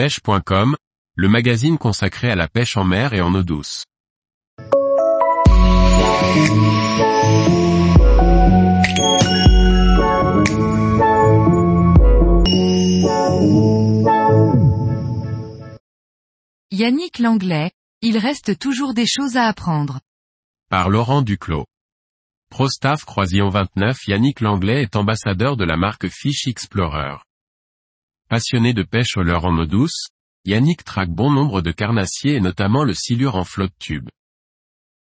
pêche.com, le magazine consacré à la pêche en mer et en eau douce. Yannick Langlais, il reste toujours des choses à apprendre. Par Laurent Duclos. Prostaff Croisillon 29 Yannick Langlais est ambassadeur de la marque Fish Explorer. Passionné de pêche au leurre en eau douce, Yannick traque bon nombre de carnassiers et notamment le silure en flotte tube.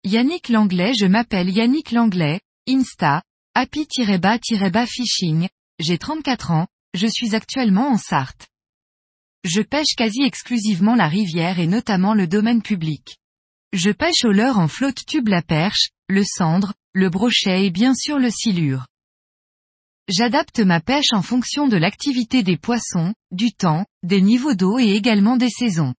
Yannick Langlais Je m'appelle Yannick Langlais, Insta, happy-bas-fishing, j'ai 34 ans, je suis actuellement en Sarthe. Je pêche quasi exclusivement la rivière et notamment le domaine public. Je pêche au leurre en flotte tube la perche, le cendre, le brochet et bien sûr le silure. J'adapte ma pêche en fonction de l'activité des poissons, du temps, des niveaux d'eau et également des saisons.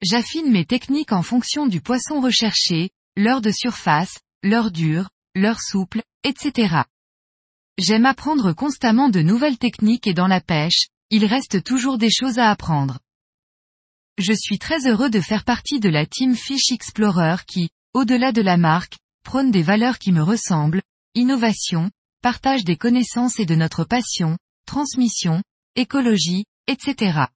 J'affine mes techniques en fonction du poisson recherché, l'heure de surface, l'heure dure, l'heure souple, etc. J'aime apprendre constamment de nouvelles techniques et dans la pêche, il reste toujours des choses à apprendre. Je suis très heureux de faire partie de la team Fish Explorer qui, au-delà de la marque, prône des valeurs qui me ressemblent, innovation, partage des connaissances et de notre passion, transmission, écologie, etc.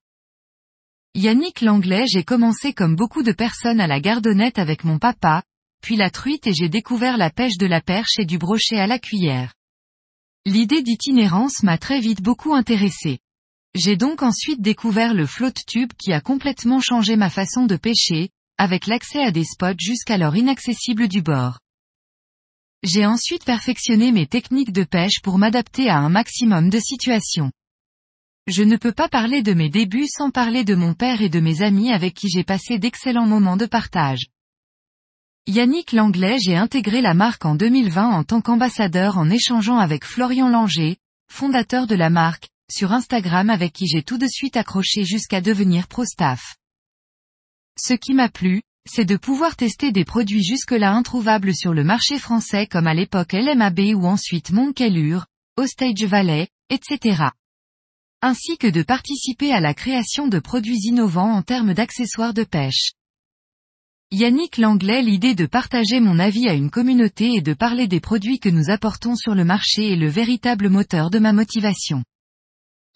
Yannick Langlais j'ai commencé comme beaucoup de personnes à la gardonnette avec mon papa, puis la truite et j'ai découvert la pêche de la perche et du brochet à la cuillère. L'idée d'itinérance m'a très vite beaucoup intéressé. J'ai donc ensuite découvert le float tube qui a complètement changé ma façon de pêcher, avec l'accès à des spots jusqu'alors inaccessibles du bord. J'ai ensuite perfectionné mes techniques de pêche pour m'adapter à un maximum de situations. Je ne peux pas parler de mes débuts sans parler de mon père et de mes amis avec qui j'ai passé d'excellents moments de partage. Yannick Langlais j'ai intégré la marque en 2020 en tant qu'ambassadeur en échangeant avec Florian Langer, fondateur de la marque, sur Instagram avec qui j'ai tout de suite accroché jusqu'à devenir pro staff. Ce qui m'a plu, c'est de pouvoir tester des produits jusque-là introuvables sur le marché français comme à l'époque LMAB ou ensuite Moncalure, Ostage Valley, etc. Ainsi que de participer à la création de produits innovants en termes d'accessoires de pêche. Yannick Langlais l'idée de partager mon avis à une communauté et de parler des produits que nous apportons sur le marché est le véritable moteur de ma motivation.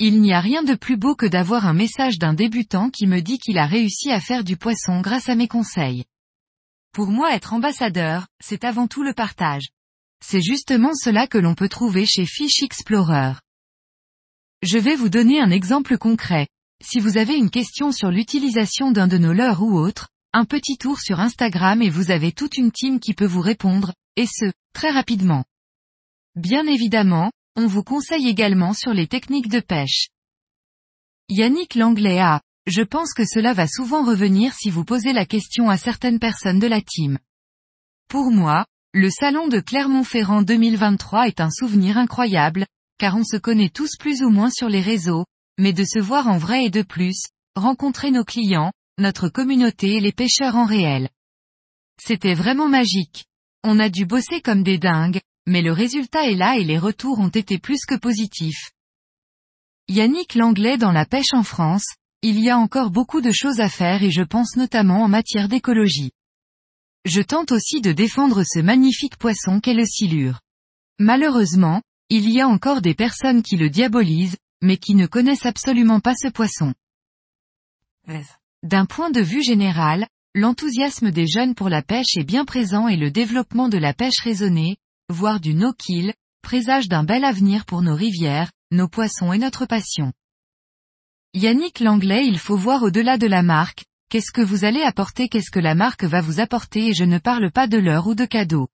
Il n'y a rien de plus beau que d'avoir un message d'un débutant qui me dit qu'il a réussi à faire du poisson grâce à mes conseils. Pour moi être ambassadeur, c'est avant tout le partage. C'est justement cela que l'on peut trouver chez Fish Explorer. Je vais vous donner un exemple concret. Si vous avez une question sur l'utilisation d'un de nos leurres ou autre, un petit tour sur Instagram et vous avez toute une team qui peut vous répondre, et ce, très rapidement. Bien évidemment, on vous conseille également sur les techniques de pêche. Yannick Langlais a, je pense que cela va souvent revenir si vous posez la question à certaines personnes de la team. Pour moi, le salon de Clermont-Ferrand 2023 est un souvenir incroyable, car on se connaît tous plus ou moins sur les réseaux, mais de se voir en vrai et de plus, rencontrer nos clients, notre communauté et les pêcheurs en réel. C'était vraiment magique. On a dû bosser comme des dingues, mais le résultat est là et les retours ont été plus que positifs. Yannick Langlais dans la pêche en France, il y a encore beaucoup de choses à faire et je pense notamment en matière d'écologie. Je tente aussi de défendre ce magnifique poisson qu'est le silure. Malheureusement, il y a encore des personnes qui le diabolisent, mais qui ne connaissent absolument pas ce poisson. D'un point de vue général, l'enthousiasme des jeunes pour la pêche est bien présent et le développement de la pêche raisonnée, voire du no-kill, présage d'un bel avenir pour nos rivières, nos poissons et notre passion. Yannick Langlais il faut voir au-delà de la marque, qu'est-ce que vous allez apporter qu'est-ce que la marque va vous apporter et je ne parle pas de l'heure ou de cadeaux.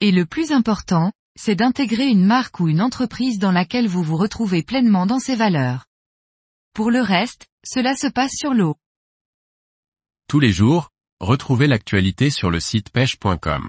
Et le plus important, c'est d'intégrer une marque ou une entreprise dans laquelle vous vous retrouvez pleinement dans ses valeurs. Pour le reste, cela se passe sur l'eau. Tous les jours, retrouvez l'actualité sur le site pêche.com.